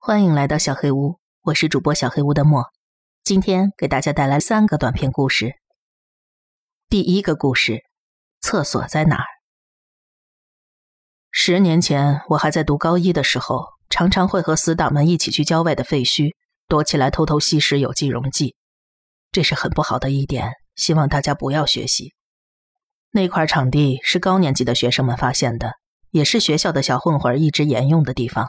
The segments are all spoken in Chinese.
欢迎来到小黑屋，我是主播小黑屋的墨。今天给大家带来三个短篇故事。第一个故事：厕所在哪儿？十年前，我还在读高一的时候，常常会和死党们一起去郊外的废墟，躲起来偷偷吸食有机溶剂。这是很不好的一点，希望大家不要学习。那块场地是高年级的学生们发现的，也是学校的小混混一直沿用的地方。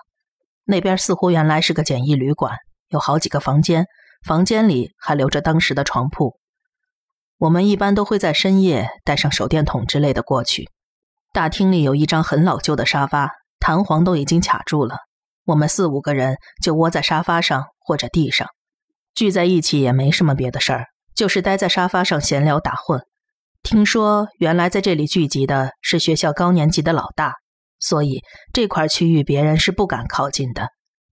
那边似乎原来是个简易旅馆，有好几个房间，房间里还留着当时的床铺。我们一般都会在深夜带上手电筒之类的过去。大厅里有一张很老旧的沙发，弹簧都已经卡住了。我们四五个人就窝在沙发上或者地上，聚在一起也没什么别的事儿，就是待在沙发上闲聊打混。听说原来在这里聚集的是学校高年级的老大。所以这块区域别人是不敢靠近的。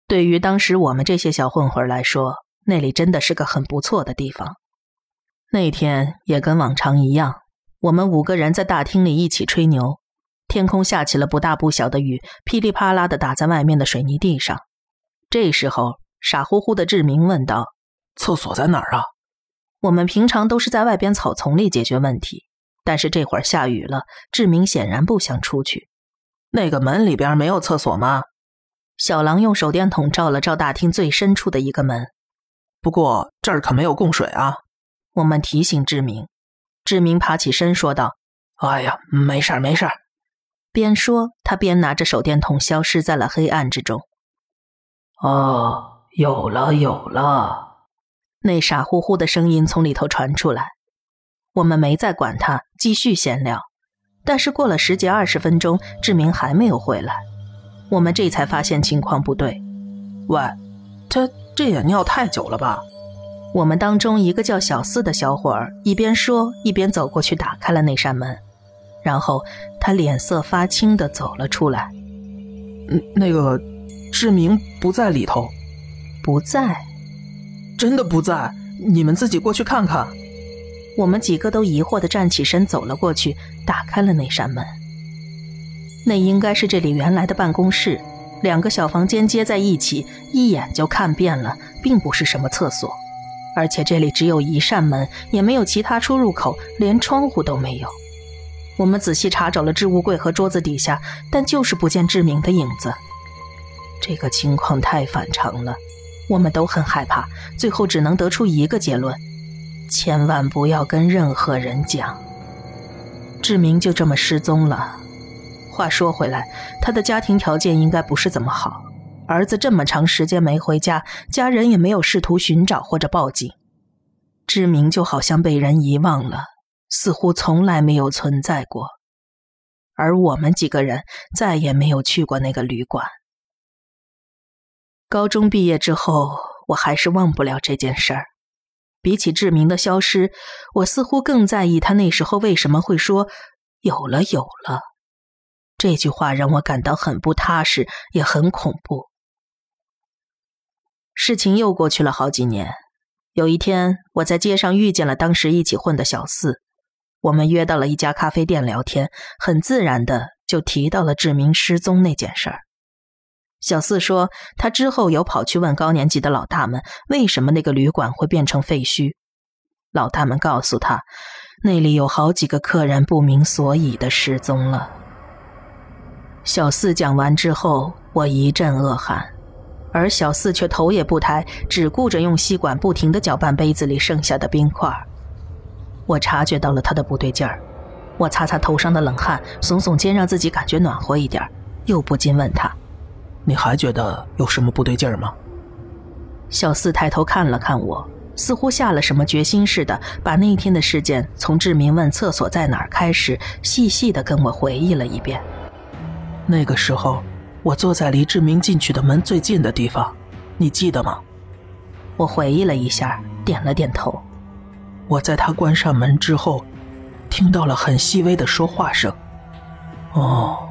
对于当时我们这些小混混来说，那里真的是个很不错的地方。那天也跟往常一样，我们五个人在大厅里一起吹牛。天空下起了不大不小的雨，噼里啪啦的打在外面的水泥地上。这时候，傻乎乎的志明问道：“厕所在哪儿啊？”我们平常都是在外边草丛里解决问题，但是这会儿下雨了，志明显然不想出去。那个门里边没有厕所吗？小狼用手电筒照了照大厅最深处的一个门。不过这儿可没有供水啊。我们提醒志明。志明爬起身说道：“哎呀，没事儿，没事儿。”边说他边拿着手电筒消失在了黑暗之中。哦，有了，有了。那傻乎乎的声音从里头传出来。我们没再管他，继续闲聊。但是过了十几二十分钟，志明还没有回来，我们这才发现情况不对。喂，他这也尿太久了吧？我们当中一个叫小四的小伙儿一边说一边走过去打开了那扇门，然后他脸色发青的走了出来。嗯，那个志明不在里头，不在，真的不在。你们自己过去看看。我们几个都疑惑的站起身走了过去，打开了那扇门。那应该是这里原来的办公室，两个小房间接在一起，一眼就看遍了，并不是什么厕所。而且这里只有一扇门，也没有其他出入口，连窗户都没有。我们仔细查找了置物柜和桌子底下，但就是不见志明的影子。这个情况太反常了，我们都很害怕，最后只能得出一个结论。千万不要跟任何人讲，志明就这么失踪了。话说回来，他的家庭条件应该不是怎么好，儿子这么长时间没回家，家人也没有试图寻找或者报警，志明就好像被人遗忘了，似乎从来没有存在过。而我们几个人再也没有去过那个旅馆。高中毕业之后，我还是忘不了这件事儿。比起志明的消失，我似乎更在意他那时候为什么会说“有了，有了”这句话，让我感到很不踏实，也很恐怖。事情又过去了好几年，有一天，我在街上遇见了当时一起混的小四，我们约到了一家咖啡店聊天，很自然的就提到了志明失踪那件事儿。小四说，他之后有跑去问高年级的老大们，为什么那个旅馆会变成废墟。老大们告诉他，那里有好几个客人不明所以的失踪了。小四讲完之后，我一阵恶寒，而小四却头也不抬，只顾着用吸管不停地搅拌杯子里剩下的冰块。我察觉到了他的不对劲儿，我擦擦头上的冷汗，耸耸肩，让自己感觉暖和一点，又不禁问他。你还觉得有什么不对劲儿吗？小四抬头看了看我，似乎下了什么决心似的，把那天的事件从志明问厕所在哪儿开始，细细的跟我回忆了一遍。那个时候，我坐在离志明进去的门最近的地方，你记得吗？我回忆了一下，点了点头。我在他关上门之后，听到了很细微的说话声。哦，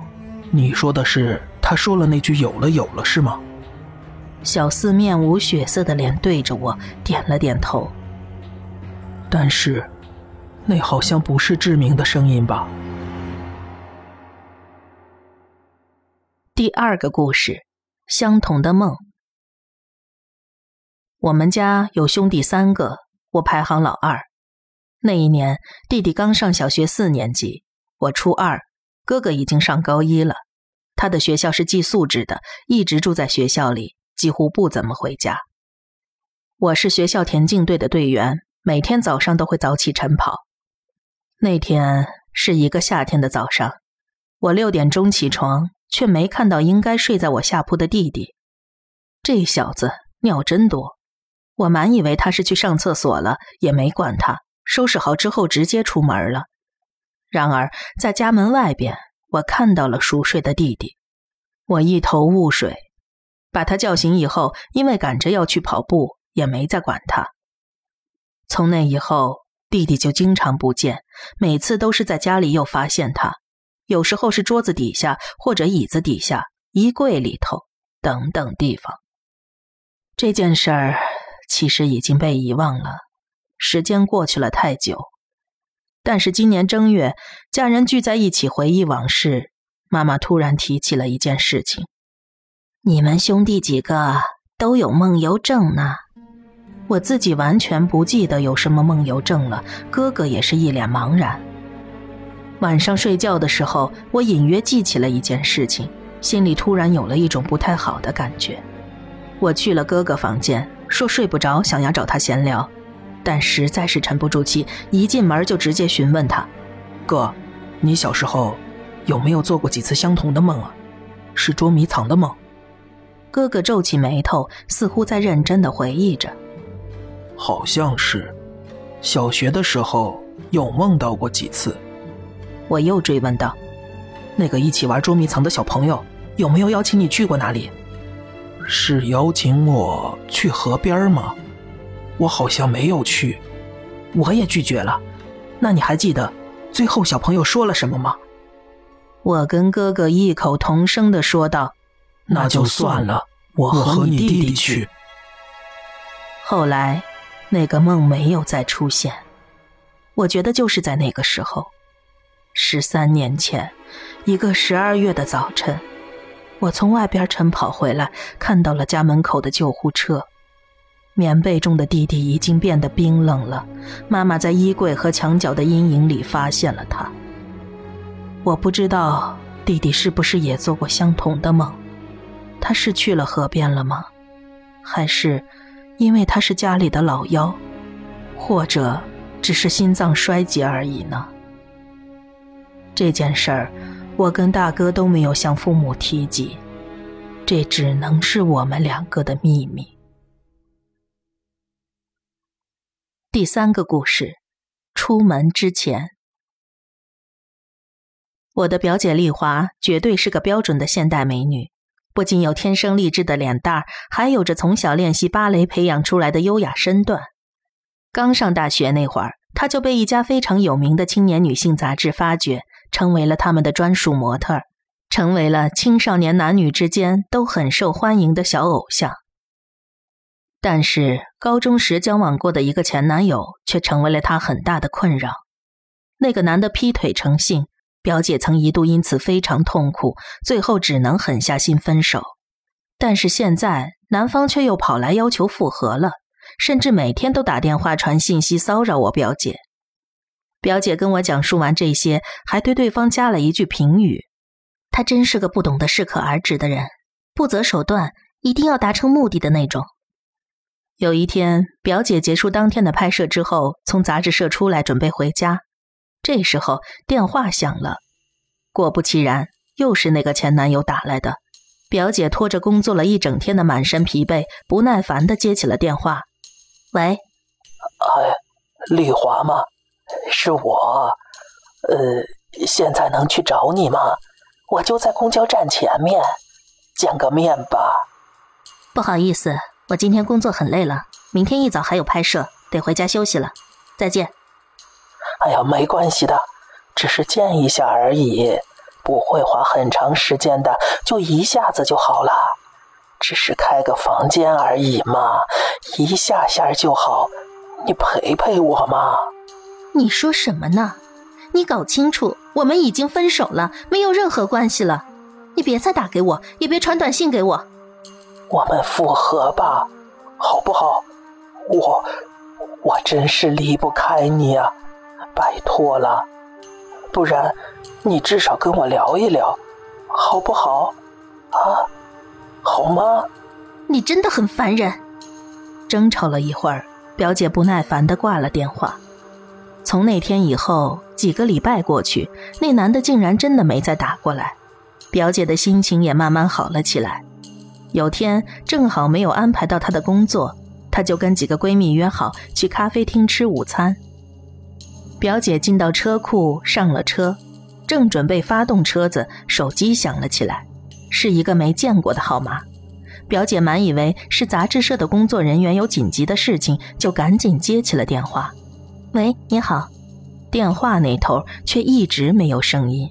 你说的是？他说了那句“有了，有了”，是吗？小四面无血色的脸对着我点了点头。但是，那好像不是志明的声音吧？第二个故事，相同的梦。我们家有兄弟三个，我排行老二。那一年，弟弟刚上小学四年级，我初二，哥哥已经上高一了。他的学校是寄宿制的，一直住在学校里，几乎不怎么回家。我是学校田径队的队员，每天早上都会早起晨跑。那天是一个夏天的早上，我六点钟起床，却没看到应该睡在我下铺的弟弟。这小子尿真多，我满以为他是去上厕所了，也没管他。收拾好之后，直接出门了。然而，在家门外边，我看到了熟睡的弟弟。我一头雾水，把他叫醒以后，因为赶着要去跑步，也没再管他。从那以后，弟弟就经常不见，每次都是在家里又发现他，有时候是桌子底下，或者椅子底下、衣柜里头等等地方。这件事儿其实已经被遗忘了。时间过去了太久，但是今年正月，家人聚在一起回忆往事，妈妈突然提起了一件事情：你们兄弟几个都有梦游症呢。我自己完全不记得有什么梦游症了，哥哥也是一脸茫然。晚上睡觉的时候，我隐约记起了一件事情，心里突然有了一种不太好的感觉。我去了哥哥房间，说睡不着，想要找他闲聊。但实在是沉不住气，一进门就直接询问他：“哥，你小时候有没有做过几次相同的梦啊？是捉迷藏的梦？”哥哥皱起眉头，似乎在认真的回忆着。好像是，小学的时候有梦到过几次。我又追问道：“那个一起玩捉迷藏的小朋友有没有邀请你去过哪里？是邀请我去河边吗？”我好像没有去，我也拒绝了。那你还记得最后小朋友说了什么吗？我跟哥哥异口同声的说道：“那就算了，我和你弟弟去。”后来，那个梦没有再出现。我觉得就是在那个时候，十三年前，一个十二月的早晨，我从外边晨跑回来，看到了家门口的救护车。棉被中的弟弟已经变得冰冷了，妈妈在衣柜和墙角的阴影里发现了他。我不知道弟弟是不是也做过相同的梦，他是去了河边了吗？还是因为他是家里的老幺，或者只是心脏衰竭而已呢？这件事儿，我跟大哥都没有向父母提及，这只能是我们两个的秘密。第三个故事，出门之前，我的表姐丽华绝对是个标准的现代美女，不仅有天生丽质的脸蛋儿，还有着从小练习芭蕾培养出来的优雅身段。刚上大学那会儿，她就被一家非常有名的青年女性杂志发掘，成为了他们的专属模特，成为了青少年男女之间都很受欢迎的小偶像。但是高中时交往过的一个前男友却成为了她很大的困扰。那个男的劈腿成性，表姐曾一度因此非常痛苦，最后只能狠下心分手。但是现在男方却又跑来要求复合了，甚至每天都打电话传信息骚扰我表姐。表姐跟我讲述完这些，还对对方加了一句评语：“他真是个不懂得适可而止的人，不择手段，一定要达成目的的那种。”有一天，表姐结束当天的拍摄之后，从杂志社出来准备回家。这时候电话响了，果不其然，又是那个前男友打来的。表姐拖着工作了一整天的满身疲惫，不耐烦的接起了电话：“喂，哎，丽华吗？是我。呃，现在能去找你吗？我就在公交站前面，见个面吧。不好意思。”我今天工作很累了，明天一早还有拍摄，得回家休息了。再见。哎呀，没关系的，只是见一下而已，不会花很长时间的，就一下子就好了。只是开个房间而已嘛，一下下就好。你陪陪我嘛。你说什么呢？你搞清楚，我们已经分手了，没有任何关系了。你别再打给我，也别传短信给我。我们复合吧，好不好？我我真是离不开你啊！拜托了，不然你至少跟我聊一聊，好不好？啊，好吗？你真的很烦人。争吵了一会儿，表姐不耐烦的挂了电话。从那天以后，几个礼拜过去，那男的竟然真的没再打过来，表姐的心情也慢慢好了起来。有天正好没有安排到她的工作，她就跟几个闺蜜约好去咖啡厅吃午餐。表姐进到车库上了车，正准备发动车子，手机响了起来，是一个没见过的号码。表姐满以为是杂志社的工作人员有紧急的事情，就赶紧接起了电话。喂，你好，电话那头却一直没有声音。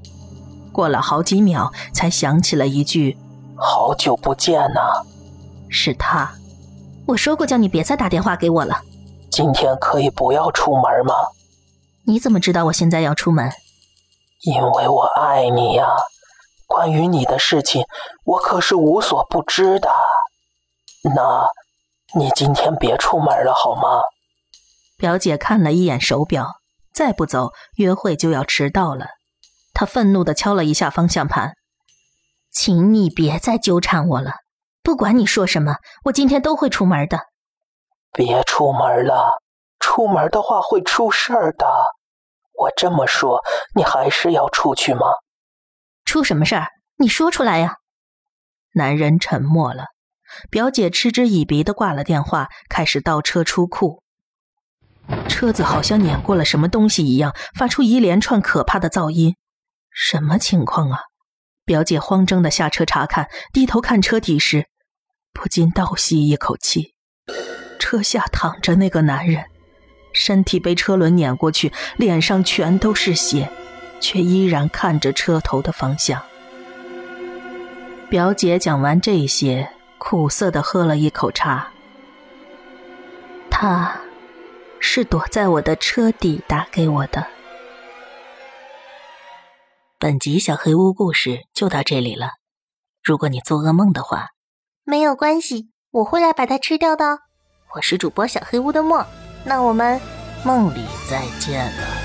过了好几秒，才响起了一句：“好久不见呐。”是他。我说过叫你别再打电话给我了。今天可以不要出门吗？你怎么知道我现在要出门？因为我爱你呀。关于你的事情，我可是无所不知的。那，你今天别出门了好吗？表姐看了一眼手表，再不走，约会就要迟到了。她愤怒的敲了一下方向盘，请你别再纠缠我了。不管你说什么，我今天都会出门的。别出门了，出门的话会出事儿的。我这么说，你还是要出去吗？出什么事儿？你说出来呀。男人沉默了，表姐嗤之以鼻的挂了电话，开始倒车出库。车子好像碾过了什么东西一样，发出一连串可怕的噪音。什么情况啊？表姐慌张的下车查看，低头看车底时，不禁倒吸一口气。车下躺着那个男人，身体被车轮碾过去，脸上全都是血，却依然看着车头的方向。表姐讲完这些，苦涩的喝了一口茶。他。是躲在我的车底打给我的。本集小黑屋故事就到这里了。如果你做噩梦的话，没有关系，我会来把它吃掉的。我是主播小黑屋的墨，那我们梦里再见了。